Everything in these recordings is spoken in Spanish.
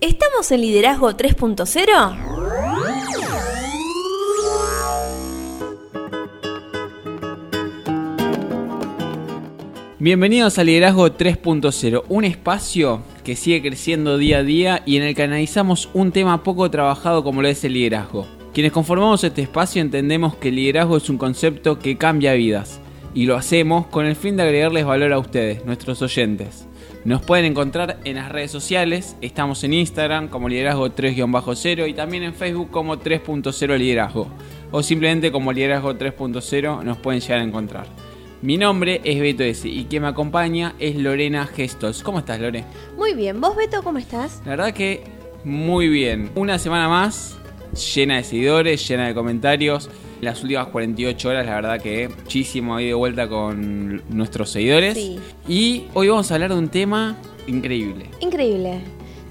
¿Estamos en Liderazgo 3.0? Bienvenidos a Liderazgo 3.0, un espacio que sigue creciendo día a día y en el que analizamos un tema poco trabajado como lo es el liderazgo. Quienes conformamos este espacio entendemos que el liderazgo es un concepto que cambia vidas y lo hacemos con el fin de agregarles valor a ustedes, nuestros oyentes. Nos pueden encontrar en las redes sociales, estamos en Instagram como liderazgo 3-0 y también en Facebook como 3.0 liderazgo o simplemente como liderazgo 3.0 nos pueden llegar a encontrar. Mi nombre es Beto S y quien me acompaña es Lorena Gestos. ¿Cómo estás, Lore? Muy bien, ¿vos Beto cómo estás? La verdad que muy bien. Una semana más llena de seguidores, llena de comentarios. Las últimas 48 horas, la verdad que muchísimo ahí de vuelta con nuestros seguidores. Sí. Y hoy vamos a hablar de un tema increíble. Increíble.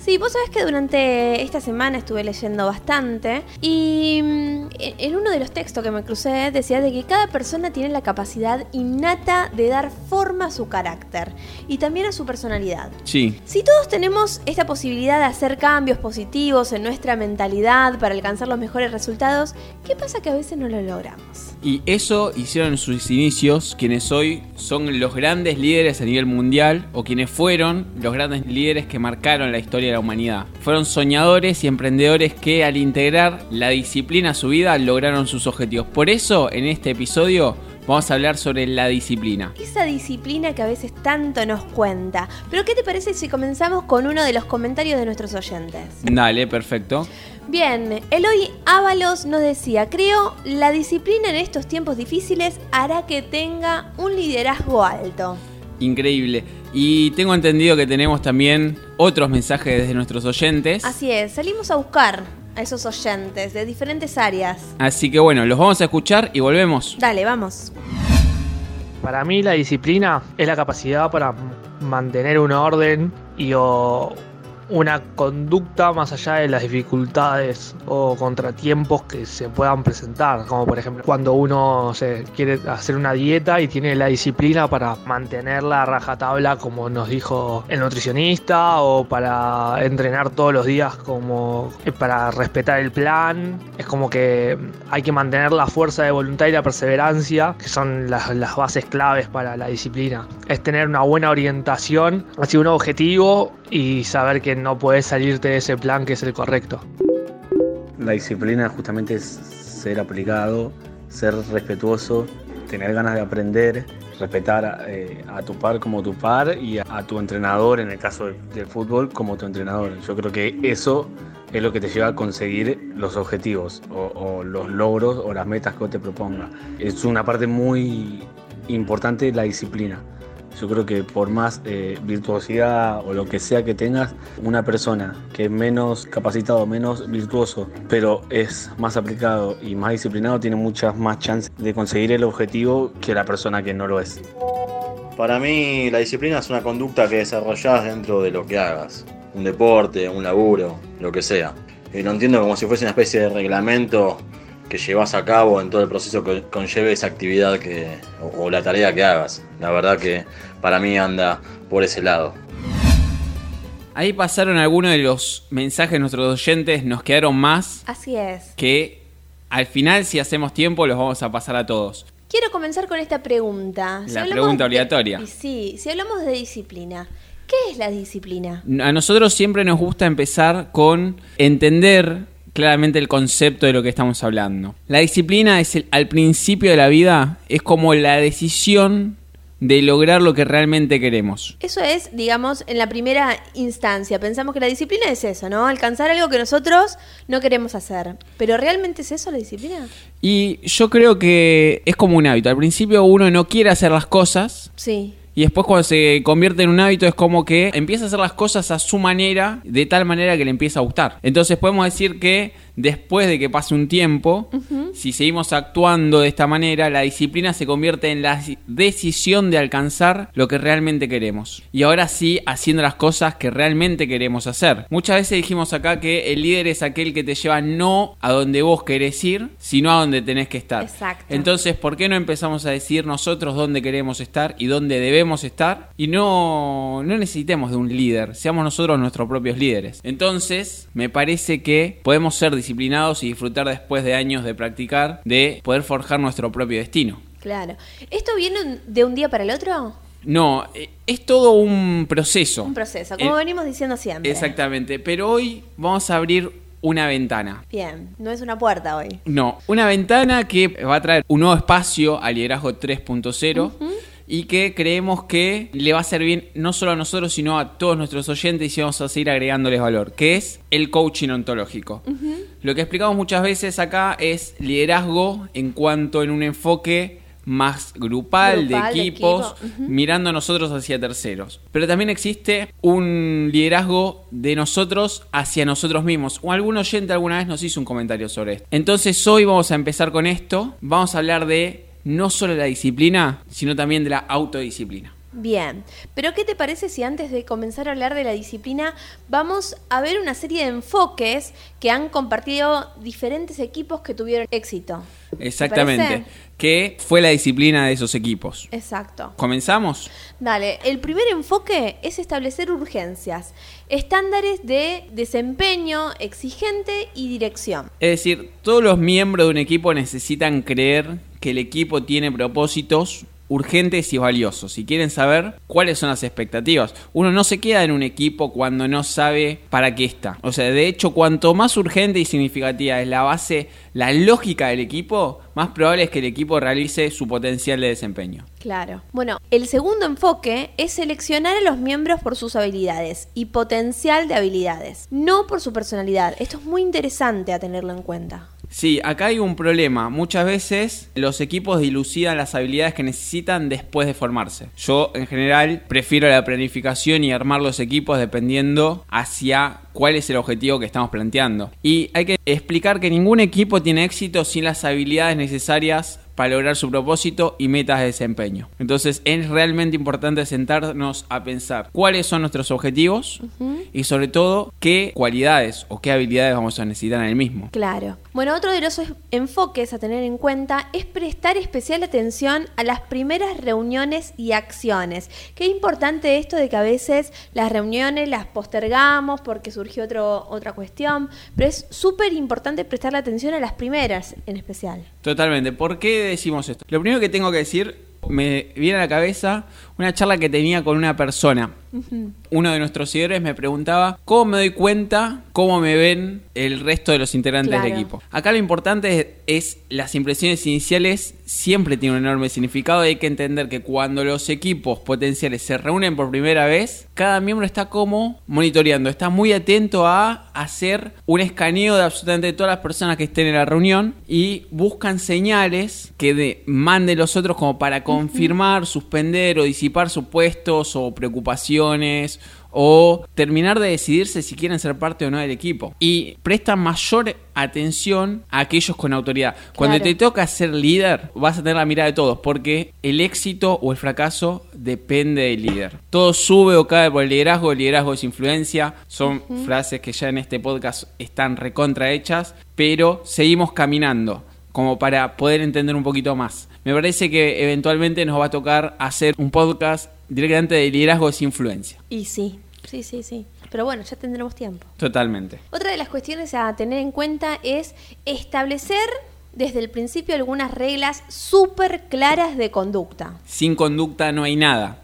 Sí, vos sabés que durante esta semana estuve leyendo bastante y mm, en uno de los textos que me crucé decía de que cada persona tiene la capacidad innata de dar forma a su carácter y también a su personalidad. Sí, Si todos tenemos esta posibilidad de hacer cambios positivos en nuestra mentalidad para alcanzar los mejores resultados, ¿qué pasa que a veces no lo logramos? Y eso hicieron en sus inicios quienes hoy son los grandes líderes a nivel mundial o quienes fueron los grandes líderes que marcaron la historia de la humanidad. Fueron soñadores y emprendedores que al integrar la disciplina a su vida lograron sus objetivos. Por eso en este episodio vamos a hablar sobre la disciplina. Esa disciplina que a veces tanto nos cuenta. Pero ¿qué te parece si comenzamos con uno de los comentarios de nuestros oyentes? Dale, perfecto. Bien, Eloy Ábalos nos decía, creo la disciplina en estos tiempos difíciles hará que tenga un liderazgo alto. Increíble. Y tengo entendido que tenemos también otros mensajes desde nuestros oyentes. Así es, salimos a buscar a esos oyentes de diferentes áreas. Así que bueno, los vamos a escuchar y volvemos. Dale, vamos. Para mí la disciplina es la capacidad para mantener un orden y o una conducta más allá de las dificultades o contratiempos que se puedan presentar, como por ejemplo cuando uno quiere hacer una dieta y tiene la disciplina para mantenerla a rajatabla como nos dijo el nutricionista o para entrenar todos los días como eh, para respetar el plan, es como que hay que mantener la fuerza de voluntad y la perseverancia, que son las, las bases claves para la disciplina. Es tener una buena orientación hacia un objetivo y saber que no puedes salirte de ese plan que es el correcto. La disciplina justamente es ser aplicado, ser respetuoso, tener ganas de aprender, respetar eh, a tu par como tu par y a, tu entrenador, en el caso del, fútbol, como tu entrenador. Yo creo que eso es lo que te lleva a conseguir los objetivos o, o los logros o las metas que te propongas. Es una parte muy importante la disciplina. Yo creo que por más eh, virtuosidad o lo que sea que tengas, una persona que es menos capacitado, menos virtuoso, pero es más aplicado y más disciplinado, tiene muchas más chances de conseguir el objetivo que la persona que no lo es. Para mí la disciplina es una conducta que desarrollas dentro de lo que hagas. Un deporte, un laburo, lo que sea. Y lo entiendo como si fuese una especie de reglamento que llevas a cabo en todo el proceso que conlleve esa actividad que, o, o la tarea que hagas. La verdad que para mí anda por ese lado. Ahí pasaron algunos de los mensajes de nuestros oyentes, nos quedaron más Así es. que al final, si hacemos tiempo, los vamos a pasar a todos. Quiero comenzar con esta pregunta. La pregunta obligatoria. y sí, si hablamos de disciplina, ¿qué es la disciplina? A nosotros siempre nos gusta empezar con entender claramente el concepto de lo que estamos hablando. La disciplina es el- al principio de la vida, es como la decisión de lograr lo que realmente queremos. Eso es, digamos, en la primera instancia. Pensamos que la disciplina es eso, ¿no? Alcanzar algo que nosotros no queremos hacer. ¿Pero realmente es eso la disciplina? Y yo creo que es como un hábito. Al principio uno no quiere hacer las cosas Sí. Y después cuando se convierte en un hábito es como que empieza a hacer las cosas a su manera, de tal manera que le empieza a gustar. Entonces podemos decir que después de que pase un tiempo, si seguimos actuando de esta manera, la disciplina se convierte en la decisión de alcanzar lo que realmente queremos. Y ahora sí, haciendo las cosas que realmente queremos hacer. Muchas veces dijimos acá que el líder es aquel que te lleva no a donde vos querés ir, sino a donde tenés que estar. Exacto. Entonces, ¿por qué no empezamos a decir nosotros dónde queremos estar y dónde debemos estar? Y no, no necesitemos de un líder, seamos nosotros nuestros propios líderes. Entonces, me parece que podemos ser disciplinados y disfrutar después de años de practicar, de poder forjar nuestro propio destino. Claro. ¿Esto viene de un día para el otro? No, eh, es todo un proceso. Un proceso, como Eh, venimos diciendo siempre. Exactamente, pero hoy vamos a abrir una ventana. Bien, no es una puerta hoy. No, una ventana que va a traer un nuevo espacio al liderazgo 3.0 y que creemos que le va a hacer bien no solo a nosotros, sino a todos nuestros oyentes y vamos a seguir agregándoles valor, que es el coaching ontológico. Lo que explicamos muchas veces acá es liderazgo en cuanto en un enfoque más grupal, Grupal, de de equipos, mirando nosotros hacia terceros. Pero también existe un liderazgo de nosotros hacia nosotros mismos. O algún oyente alguna vez nos hizo un comentario sobre esto. Entonces hoy vamos a empezar con esto. Vamos a hablar de no solo la disciplina, sino también de la autodisciplina. Bien, pero ¿qué te parece si antes de comenzar a hablar de la disciplina vamos a ver una serie de enfoques que han compartido diferentes equipos que tuvieron éxito? ¿Te Exactamente. Que fue la disciplina de esos equipos. Exacto. ¿Comenzamos? Dale, el primer enfoque es establecer urgencias, estándares de desempeño exigente y dirección. Es decir, todos los miembros de un equipo necesitan creer que el equipo tiene propósitos urgentes y valiosos. Si quieren saber cuáles son las expectativas, uno no se queda en un equipo cuando no sabe para qué está. O sea, de hecho, cuanto más urgente y significativa es la base, la lógica del equipo, más probable es que el equipo realice su potencial de desempeño. Claro. Bueno, el segundo enfoque es seleccionar a los miembros por sus habilidades y potencial de habilidades, no por su personalidad. Esto es muy interesante a tenerlo en cuenta. Sí, acá hay un problema. Muchas veces los equipos dilucidan las habilidades que necesitan después de formarse. Yo, en general, prefiero la planificación y armar los equipos dependiendo hacia cuál es el objetivo que estamos planteando. Y hay que explicar que ningún equipo tiene éxito sin las habilidades necesarias para lograr su propósito y metas de desempeño. Entonces es realmente importante sentarnos a pensar cuáles son nuestros objetivos y sobre todo qué cualidades o qué habilidades vamos a necesitar en el mismo. Claro. Bueno, otro de los es- enfoques a tener en cuenta es prestar especial atención a las primeras reuniones y acciones. Qué importante esto de que a veces las reuniones las postergamos porque surgió otro, otra cuestión, pero es súper importante prestarle atención a las primeras en especial. Totalmente. ¿Por qué decimos esto? Lo primero que tengo que decir, me viene a la cabeza una charla que tenía con una persona. Uno de nuestros seguidores me preguntaba cómo me doy cuenta, cómo me ven el resto de los integrantes del equipo. Acá lo importante es, es las impresiones iniciales siempre tienen un enorme significado y hay que entender que cuando los equipos potenciales se reúnen por primera vez, cada miembro está como monitoreando, está muy atento a hacer un escaneo de absolutamente todas las personas que estén en la reunión y buscan señales que de- manden los otros como para confirmar, suspender o disipar supuestos o preocupaciones o terminar de decidirse si quieren ser parte o no del equipo. Y prestan mayor atención a aquellos con autoridad. Cuando te toca ser líder, vas a tener la mirada de todos, porque el éxito o el fracaso depende del líder. Todo sube o cae por el liderazgo, el liderazgo es influencia, son frases que ya en este podcast están recontra hechas, pero seguimos caminando como para poder entender un poquito más. Me parece que eventualmente nos va a tocar hacer un podcast directamente de liderazgo es influencia. Y sí, sí, sí, sí. Pero bueno, ya tendremos tiempo. Totalmente. Otra de las cuestiones a tener en cuenta es establecer desde el principio algunas reglas súper claras de conducta. Sin conducta no hay nada.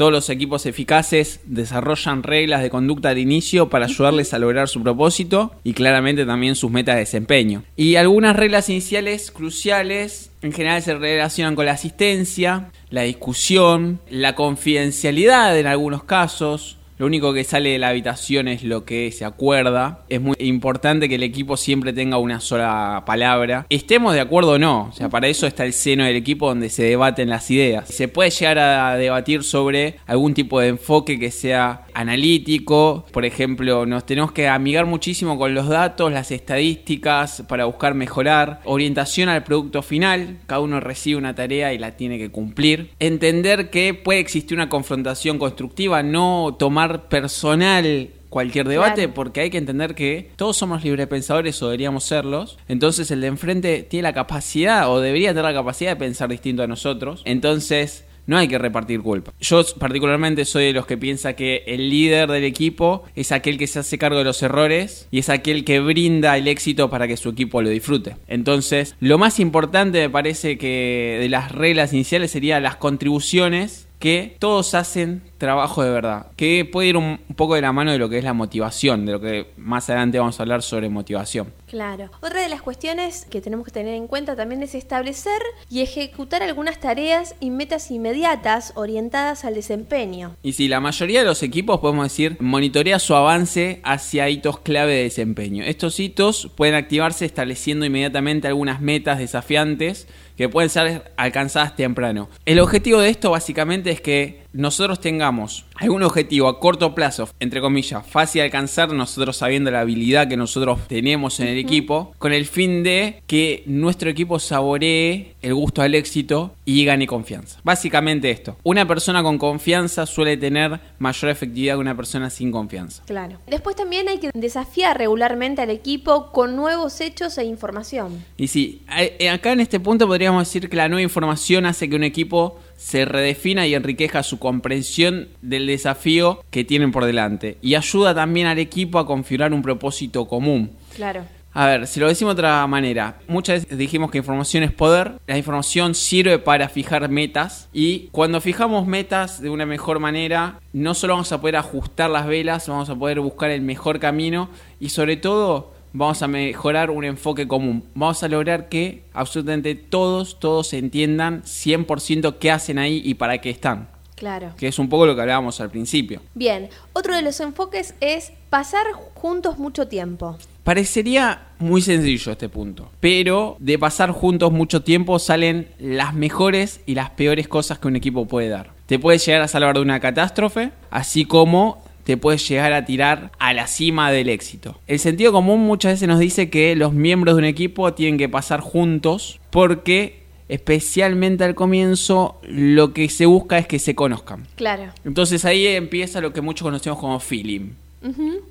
Todos los equipos eficaces desarrollan reglas de conducta de inicio para ayudarles a lograr su propósito y claramente también sus metas de desempeño. Y algunas reglas iniciales cruciales en general se relacionan con la asistencia, la discusión, la confidencialidad en algunos casos, lo único que sale de la habitación es lo que se acuerda. Es muy importante que el equipo siempre tenga una sola palabra. Estemos de acuerdo o no. O sea, para eso está el seno del equipo donde se debaten las ideas. Se puede llegar a debatir sobre algún tipo de enfoque que sea analítico. Por ejemplo, nos tenemos que amigar muchísimo con los datos, las estadísticas para buscar mejorar. Orientación al producto final. Cada uno recibe una tarea y la tiene que cumplir. Entender que puede existir una confrontación constructiva, no tomar personal cualquier debate Claro. porque hay que entender que todos somos librepensadores o deberíamos serlos. Entonces el de enfrente tiene la capacidad o debería tener la capacidad de pensar distinto a nosotros. Entonces no hay que repartir culpa. Yo particularmente soy de los que piensa que el líder del equipo es aquel que se hace cargo de los errores y es aquel que brinda el éxito para que su equipo lo disfrute. Entonces, lo más importante me parece que de las reglas iniciales sería las contribuciones que todos hacen trabajo de verdad, que puede ir un, un poco de la mano de lo que es la motivación, de lo que más adelante vamos a hablar sobre motivación. Claro. Otra de las cuestiones que tenemos que tener en cuenta también es establecer y ejecutar algunas tareas y metas inmediatas orientadas al desempeño. Y si la mayoría de los equipos, podemos decir, monitorea su avance hacia hitos clave de desempeño. Estos hitos pueden activarse estableciendo inmediatamente algunas metas desafiantes que pueden ser alcanzadas temprano. El objetivo de esto básicamente es que nosotros tengamos algún objetivo a corto plazo, entre comillas, fácil de alcanzar, nosotros sabiendo la habilidad que nosotros tenemos en el equipo, con el fin de que nuestro equipo saboree el gusto al éxito y gane confianza. Básicamente esto. Una persona con confianza suele tener mayor efectividad que una persona sin confianza. Claro. Después también hay que desafiar regularmente al equipo con nuevos hechos e información. Y sí, a- acá en este punto podríamos decir que la nueva información hace que un equipo se redefina y enriqueja su comprensión del desafío que tienen por delante. Y ayuda también al equipo a configurar un propósito común. Claro. A ver, si lo decimos de otra manera, muchas veces dijimos que información es poder, la información sirve para fijar metas y cuando fijamos metas de una mejor manera, no solo vamos a poder ajustar las velas, vamos a poder buscar el mejor camino y sobre todo vamos a mejorar un enfoque común. Vamos a lograr que absolutamente todos, todos entiendan 100% qué hacen ahí y para qué están, Claro. que es un poco lo que hablábamos al principio. Bien, otro de los enfoques es pasar juntos mucho tiempo. Parecería muy sencillo este punto, pero de pasar juntos mucho tiempo salen las mejores y las peores cosas que un equipo puede dar. Te puedes llegar a salvar de una catástrofe, así como te puedes llegar a tirar a la cima del éxito. El sentido común muchas veces nos dice que los miembros de un equipo tienen que pasar juntos porque especialmente al comienzo lo que se busca es que se conozcan. Claro. Entonces ahí empieza lo que muchos conocemos como feeling.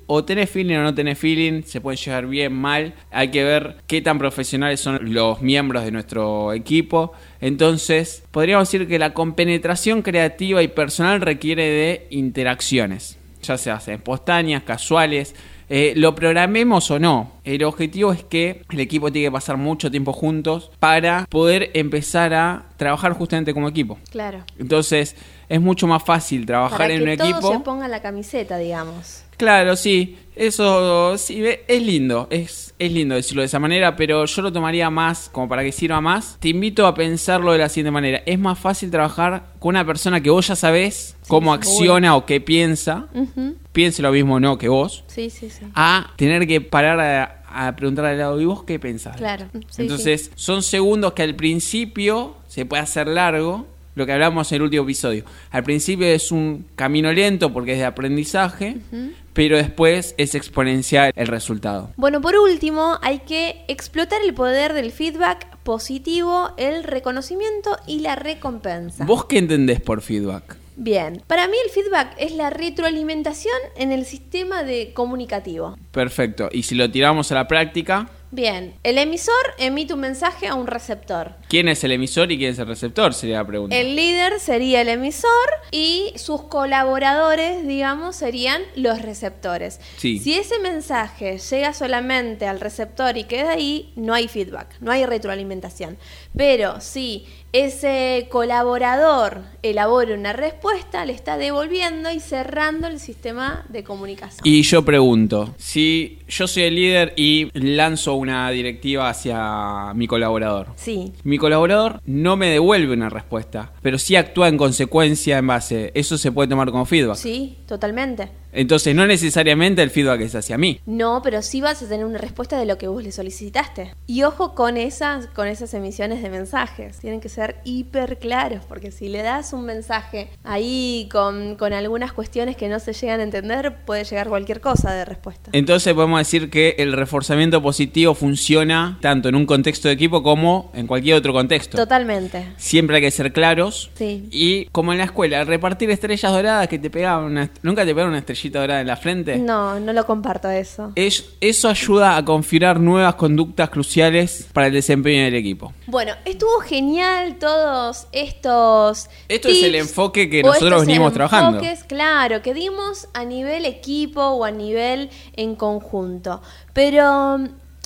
O tenés feeling o no tenés feeling, se pueden llevar bien, mal. Hay que ver qué tan profesionales son los miembros de nuestro equipo. Entonces, podríamos decir que la compenetración creativa y personal requiere de interacciones, ya sea espontáneas, casuales. Eh, lo programemos o no, el objetivo es que el equipo tiene que pasar mucho tiempo juntos para poder empezar a trabajar justamente como equipo. Claro. Entonces, es mucho más fácil trabajar Para en que un todos equipo. se pongan la camiseta, digamos. Claro, sí. Eso sí, es lindo. Es, es lindo decirlo de esa manera, pero yo lo tomaría más, como para que sirva más. Te invito a pensarlo de la siguiente manera. Es más fácil trabajar con una persona que vos ya sabés cómo acciona o qué piensa. Ujú. Piense lo mismo o no que vos. Sí, sí, sí. A tener que parar a, a preguntarle al lado, ¿y vos qué pensás? Claro. Sí, Entonces, son segundos que al principio se puede hacer largo, lo que hablamos en el último episodio. Al principio es un camino lento porque es de aprendizaje, pero después es exponencial el resultado. Bueno, por último, hay que explotar el poder del feedback positivo, el reconocimiento y la recompensa. ¿Vos qué entendés por feedback? Bien, para mí el feedback es la retroalimentación en el sistema de comunicativo. Perfecto. Y si lo tiramos a la práctica, Bien, el emisor emite un mensaje a un receptor. ¿quién es el emisor y quién es el receptor? Sería la pregunta. El líder sería el emisor y sus colaboradores, digamos, serían los receptores. Sí. Si ese mensaje llega solamente al receptor y queda ahí, no hay feedback, no hay retroalimentación. Pero si ese colaborador elabora una respuesta, le está devolviendo y cerrando el sistema de comunicación. Y yo pregunto, si yo soy el líder y lanzo una directiva hacia mi colaborador, Sí, Mi colaborador no me devuelve una respuesta, pero sí actúa en consecuencia en base. Eso se puede tomar como feedback. sí, totalmente. Entonces, no necesariamente el feedback es hacia mí. No, pero sí vas a tener una respuesta de lo que vos le solicitaste. Y ojo con esas, con esas emisiones de mensajes. Tienen que ser hiper claros, porque si le das un mensaje ahí con, con algunas cuestiones que no se llegan a entender, puede llegar cualquier cosa de respuesta. Entonces podemos decir que el reforzamiento positivo funciona tanto en un contexto de equipo como en cualquier otro contexto. Totalmente. Siempre hay que ser claros. Sí. Y como en la escuela, repartir estrellas doradas que te pegaban ¿Nunca te pegaron una estrellita dorada en la frente? No, no lo comparto eso. Es- eso ayuda a configurar nuevas conductas cruciales para el desempeño del equipo. Bueno, estuvo genial todos estos. Esto es el enfoque que nosotros estos venimos trabajando. enfoques, Claro, que dimos a nivel equipo o a nivel en conjunto. Pero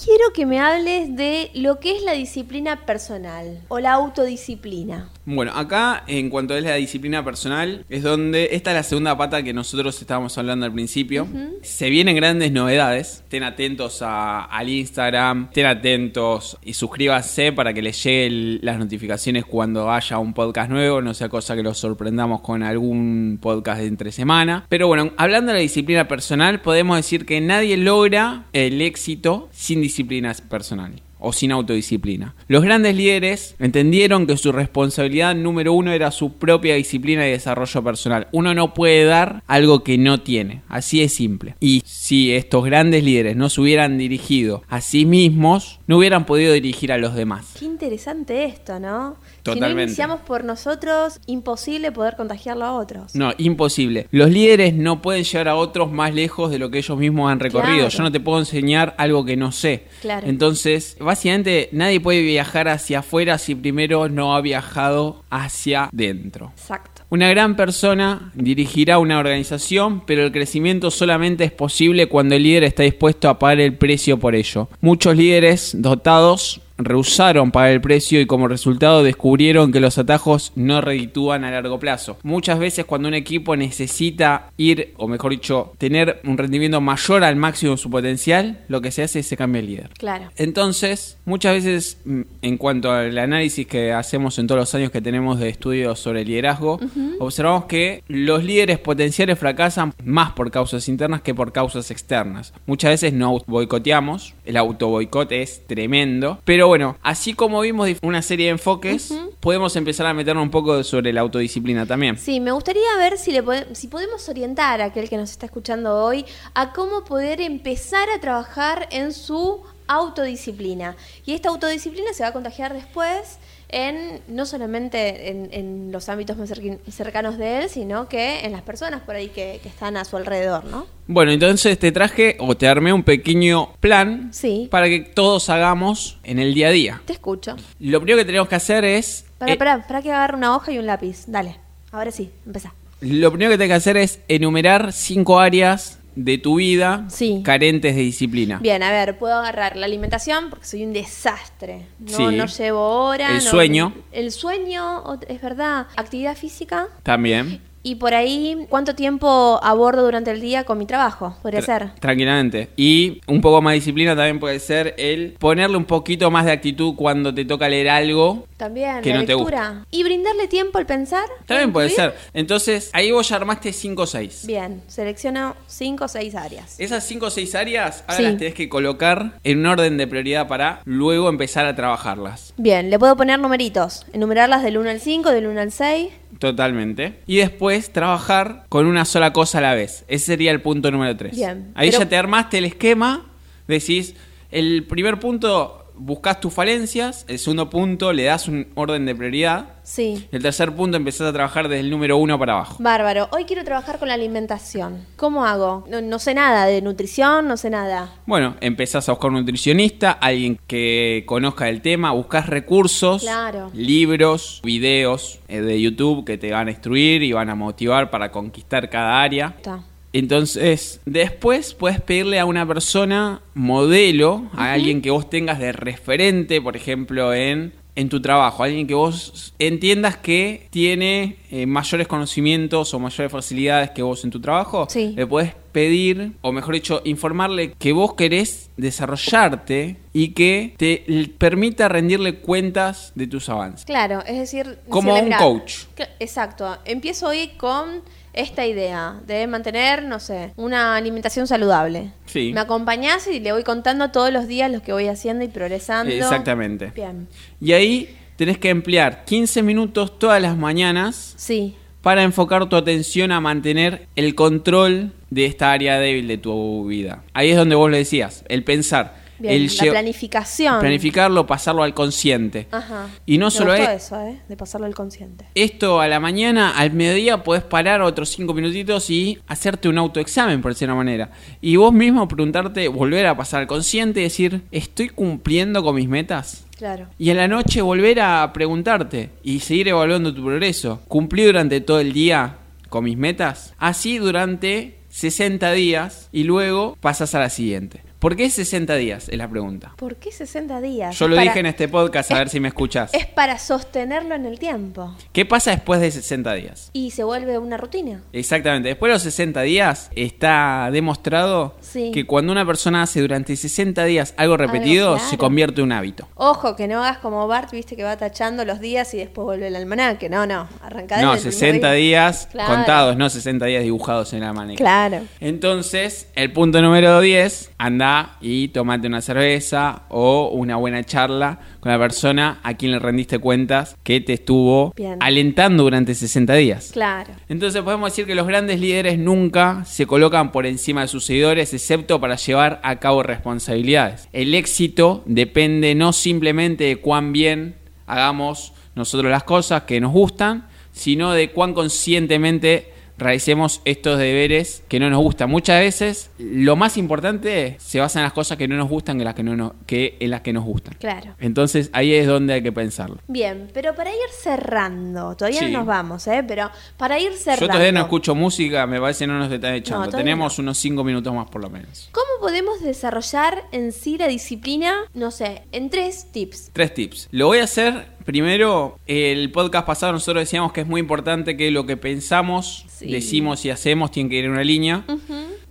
quiero que me hables de lo que es la disciplina personal o la autodisciplina. Bueno, acá en cuanto a la disciplina personal, es donde esta es la segunda pata que nosotros estábamos hablando al principio. Se vienen grandes novedades. Estén atentos a- al Instagram, estén atentos y suscríbanse para que les lleguen las notificaciones cuando haya un podcast nuevo, no sea cosa que los sorprendamos con algún podcast de entre semana. Pero bueno, hablando de la disciplina personal, podemos decir que nadie logra el éxito sin disciplina personal o sin autodisciplina. Los grandes líderes entendieron que su responsabilidad número uno era su propia disciplina y desarrollo personal. Uno no puede dar algo que no tiene, así es simple. Y si estos grandes líderes no se hubieran dirigido a sí mismos, no hubieran podido dirigir a los demás. Qué interesante esto, ¿no? Si no Totalmente. iniciamos por nosotros, imposible poder contagiarlo a otros. No, imposible. Los líderes no pueden llegar a otros más lejos de lo que ellos mismos han recorrido. Claro. Yo no te puedo enseñar algo que no sé. Claro. Entonces, básicamente, nadie puede viajar hacia afuera si primero no ha viajado hacia dentro. Exacto. Una gran persona dirigirá una organización, pero el crecimiento solamente es posible cuando el líder está dispuesto a pagar el precio por ello. Muchos líderes dotados rehusaron pagar el precio y como resultado descubrieron que los atajos no reditúan a largo plazo. Muchas veces cuando un equipo necesita ir, o mejor dicho, tener un rendimiento mayor al máximo de su potencial, lo que se hace es se cambia el líder. Claro. Entonces, muchas veces, mm, en cuanto al análisis que hacemos en todos los años que tenemos de estudios sobre liderazgo, observamos que los líderes potenciales fracasan más por causas internas que por causas externas. Muchas veces nos boicoteamos, el auto boicot es tremendo, pero bueno, así como vimos una serie de enfoques, podemos empezar a meternos un poco sobre la autodisciplina también. Sí, me gustaría ver si, le pode- si podemos orientar a aquel que nos está escuchando hoy a cómo poder empezar a trabajar en su autodisciplina. Y esta autodisciplina se va a contagiar después en no solamente en, en los ámbitos más cercanos de él, sino que en las personas por ahí que, que están a su alrededor, ¿no? Bueno, entonces te traje o te armé un pequeño plan Sí. para que todos hagamos en el día a día. Te escucho. Lo primero que tenemos que hacer es... Para, eh, para, para que agarre una hoja y un lápiz. Dale. Ahora sí, empezá. Lo primero que tenés que hacer es enumerar cinco áreas de tu vida Sí. carentes de disciplina. Bien, a ver, puedo agarrar la alimentación porque soy un desastre. No, Sí. no llevo hora. El no- sueño. El sueño, es verdad. Actividad física. También. Y por ahí, ¿cuánto tiempo abordo durante el día con mi trabajo? Podría Tra- ser. Tranquilamente. Y un poco más de disciplina también puede ser el ponerle un poquito más de actitud cuando te toca leer algo. También, Que la no te lectura. Y brindarle tiempo al pensar. También puede ser. Entonces, ahí vos ya armaste 5 o 6. Bien, selecciono cinco o seis áreas. Esas 5 o 6 áreas ahora Sí. las tenés que colocar en un orden de prioridad para luego empezar a trabajarlas. Bien, le puedo poner numeritos. Enumerarlas del 1 al 5, del 1 al 6. Totalmente. Y después trabajar con una sola cosa a la vez. Ese sería el punto número 3. Bien, Ahí pero- ya te armaste el esquema. Decís, el primer punto buscas tus falencias. El segundo punto le das un orden de prioridad. Sí. El tercer punto empezás a trabajar desde el número 1 para abajo. Bárbaro. Hoy quiero trabajar con la alimentación. ¿Cómo hago? No, no sé nada de nutrición, no sé nada. Bueno, empezás a buscar un nutricionista, alguien que conozca el tema, buscas recursos, Claro. libros, videos eh, de YouTube que te van a instruir y van a motivar para conquistar cada área. Está. Entonces, después puedes pedirle a una persona modelo, a alguien que vos tengas de referente, por ejemplo, en, en tu trabajo, alguien que vos entiendas que tiene eh, mayores conocimientos o mayores facilidades que vos en tu trabajo. Sí. Le puedes pedir, o mejor dicho, informarle que vos querés desarrollarte y que te permita rendirle cuentas de tus avances. Claro, es decir... Como decirle, un "Mirá, coach. Exacto. Empiezo hoy con esta idea de mantener, no sé, una alimentación saludable. Sí. Me acompañás y le voy contando todos los días lo que voy haciendo y progresando. Exactamente. Bien. Y ahí tenés que emplear 15 minutos todas las mañanas Sí. para enfocar tu atención a mantener el control de esta área débil de tu vida. Ahí es donde vos lo decías, el pensar, Bien. el la planificación. planificarlo, pasarlo al consciente. Ajá. Y no Me solo gustó es- eso, ¿eh? De pasarlo al consciente. Esto a la mañana, al mediodía podés parar otros 5 minutitos y hacerte un autoexamen, por decir una manera. Y vos mismo preguntarte, volver a pasar al consciente y decir, ¿estoy cumpliendo con mis metas? Claro. Y en la noche volver a preguntarte y seguir evaluando tu progreso. ¿Cumplí durante todo el día con mis metas? Así durante 60 días y luego pasas a la siguiente. ¿Por qué 60 días? Es la pregunta. ¿Por qué 60 días? Yo Es lo para- dije en este podcast, a ver si me escuchás. Es para sostenerlo en el tiempo. ¿Qué pasa después de 60 días? Y se vuelve una rutina. Exactamente, después de los 60 días está demostrado Sí. que cuando una persona hace durante 60 días algo repetido, claro. se convierte en un hábito. Ojo, que no hagas como Bart, viste, que va tachando los días y después vuelve el almanaque. No, no. Arrancá No, desde el 60 primer día. días Claro. contados, no 60 días dibujados en la manera. Claro. Entonces, el punto número 10, anda y tomate una cerveza o una buena charla con la persona a quien le rendiste cuentas que te estuvo Bien. alentando durante 60 días. Claro. Entonces podemos decir que los grandes líderes nunca se colocan por encima de sus seguidores, excepto para llevar a cabo responsabilidades. El éxito depende no simplemente de cuán bien hagamos nosotros las cosas que nos gustan, sino de cuán conscientemente realicemos estos deberes que no nos gustan. Muchas veces lo más importante se basa en las cosas que no nos gustan que, en las que, no nos- que en las que nos gustan. Claro. Entonces ahí es donde hay que pensarlo. Bien, pero para ir cerrando, todavía Sí. no nos vamos, ¿eh? Pero para ir cerrando. Yo todavía no escucho música, me parece que no nos están echando. No, Tenemos unos 5 minutos más por lo menos. ¿Cómo podemos desarrollar en sí la disciplina, no sé, en tres tips? Tres tips. Lo voy a hacer primero. El podcast pasado nosotros decíamos que es muy importante que lo que pensamos, Sí. decimos y hacemos tiene que ir en una línea.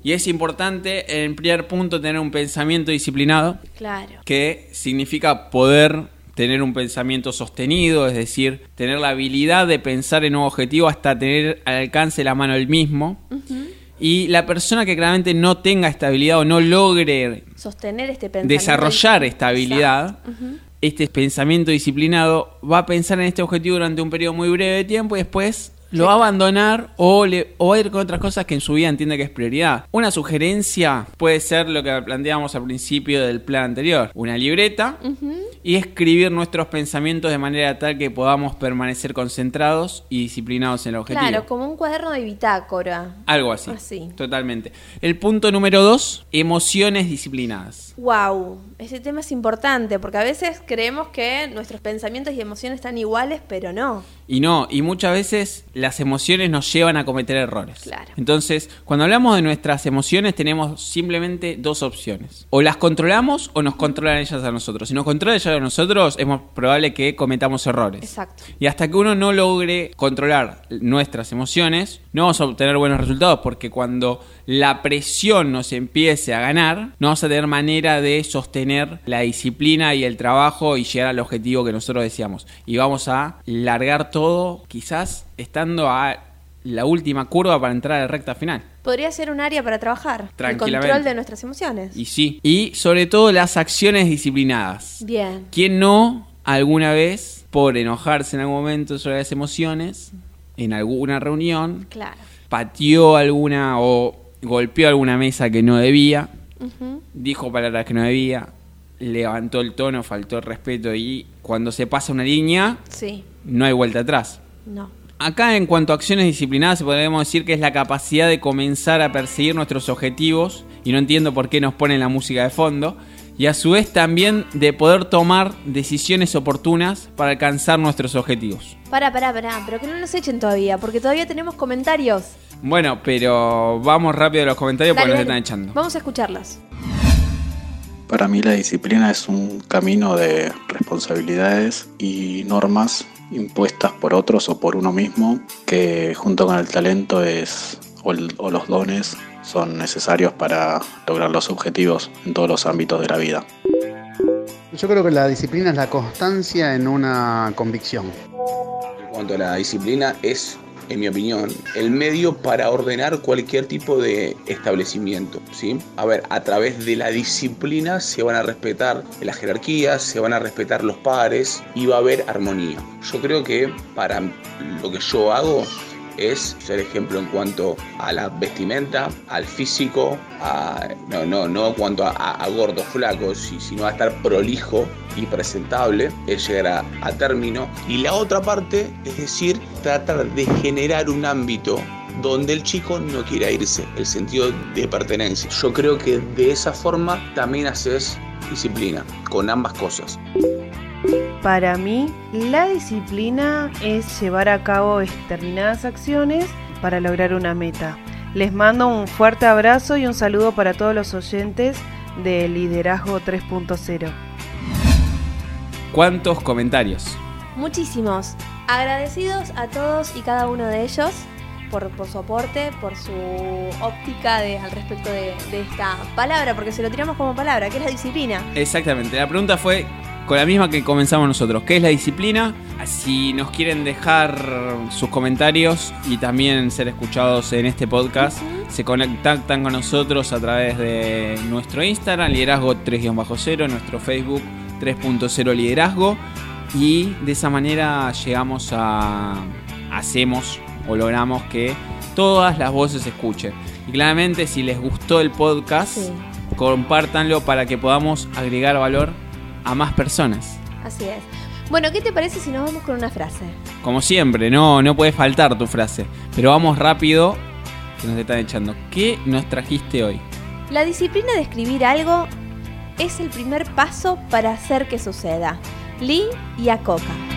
Y es importante, en primer punto, tener un pensamiento disciplinado, Claro. que significa poder tener un pensamiento sostenido, es decir, tener la habilidad de pensar en un objetivo hasta tener al alcance la mano el mismo. Y la persona que claramente no tenga esta habilidad o no logre Sostener este pensamiento. desarrollar esta habilidad, este pensamiento disciplinado, va a pensar en este objetivo durante un periodo muy breve de tiempo y después lo va a abandonar o, le, o va a ir con otras cosas que en su vida entiende que es prioridad. Una sugerencia puede ser lo que planteábamos al principio del plan anterior, una libreta y escribir nuestros pensamientos de manera tal que podamos permanecer concentrados y disciplinados en el objetivo. Claro, como un cuaderno de bitácora. Algo así. Así. Totalmente. El punto número dos, emociones disciplinadas. Wow, ese tema es importante porque a veces creemos que nuestros pensamientos y emociones están iguales, pero no. Y no, y muchas veces las emociones nos llevan a cometer errores. Claro. Entonces, cuando hablamos de nuestras emociones, tenemos simplemente dos opciones. O las controlamos o nos controlan ellas a nosotros. Si nos controlan ellas a nosotros, es más probable que cometamos errores. Exacto. Y hasta que uno no logre controlar nuestras emociones, no vamos a obtener buenos resultados porque cuando la presión nos empiece a ganar, no vamos a tener manera de sostener la disciplina y el trabajo y llegar al objetivo que nosotros deseamos. Y vamos a largar todo quizás estando a la última curva para entrar a la recta final. Podría ser un área para trabajar. El control de nuestras emociones. Y sí. Y sobre todo las acciones disciplinadas. Bien. ¿Quién no alguna vez, por enojarse en algún momento sobre las emociones, en alguna reunión, Claro. pateó alguna o golpeó alguna mesa que no debía, dijo palabras que no debía, levantó el tono, faltó el respeto y cuando se pasa una línea Sí. no hay vuelta atrás. No. Acá en cuanto a acciones disciplinadas podríamos decir que es la capacidad de comenzar a perseguir nuestros objetivos y no entiendo por qué nos ponen la música de fondo y a su vez también de poder tomar decisiones oportunas para alcanzar nuestros objetivos. Pará, pará, pará. Pero que no nos echen todavía, porque todavía tenemos comentarios. Bueno, pero vamos rápido a los comentarios porque Dale, nos dale. están echando. Vamos a escucharlos. Para mí la disciplina es un camino de responsabilidades y normas impuestas por otros o por uno mismo que junto con el talento es o, el- o los dones son necesarios para lograr los objetivos en todos los ámbitos de la vida. Yo creo que la disciplina es la constancia en una convicción. En cuanto a la disciplina, es en mi opinión, el medio para ordenar cualquier tipo de establecimiento. ¿sí? A ver, a través de la disciplina se van a respetar las jerarquías, se van a respetar los pares y va a haber armonía. Yo creo que para lo que yo hago es ser ejemplo en cuanto a la vestimenta, al físico, no, no, no en cuanto a, a, gordos, flacos, sino a estar prolijo y presentable, es llegar a, a término. Y la otra parte, es decir, tratar de generar un ámbito donde el chico no quiera irse, el sentido de pertenencia. Yo creo que de esa forma también haces disciplina, con ambas cosas. Para mí, la disciplina es llevar a cabo determinadas acciones para lograr una meta. Les mando un fuerte abrazo y un saludo para todos los oyentes de Liderazgo 3.0. ¿Cuántos comentarios? Muchísimos. Agradecidos a todos y cada uno de ellos por, por su aporte, por su óptica de, al respecto de, de esta palabra, porque se lo tiramos como palabra, que es la disciplina. Exactamente. La pregunta fue con la misma que comenzamos nosotros. ¿Qué es la disciplina? Si nos quieren dejar sus comentarios y también ser escuchados en este podcast, se contactan con nosotros a través de nuestro Instagram, liderazgo 3-0, nuestro Facebook 3.0 liderazgo. Y de esa manera llegamos a. hacemos o logramos que todas las voces se escuchen. Y claramente, si les gustó el podcast, Sí. compártanlo para que podamos agregar valor a más personas. Así es. Bueno, ¿qué te parece si nos vamos con una frase? Como siempre, no, no puede faltar tu frase. Pero vamos rápido, que nos están echando. ¿Qué nos trajiste hoy? La disciplina de escribir algo es el primer paso para hacer que suceda. Lee y Acoca.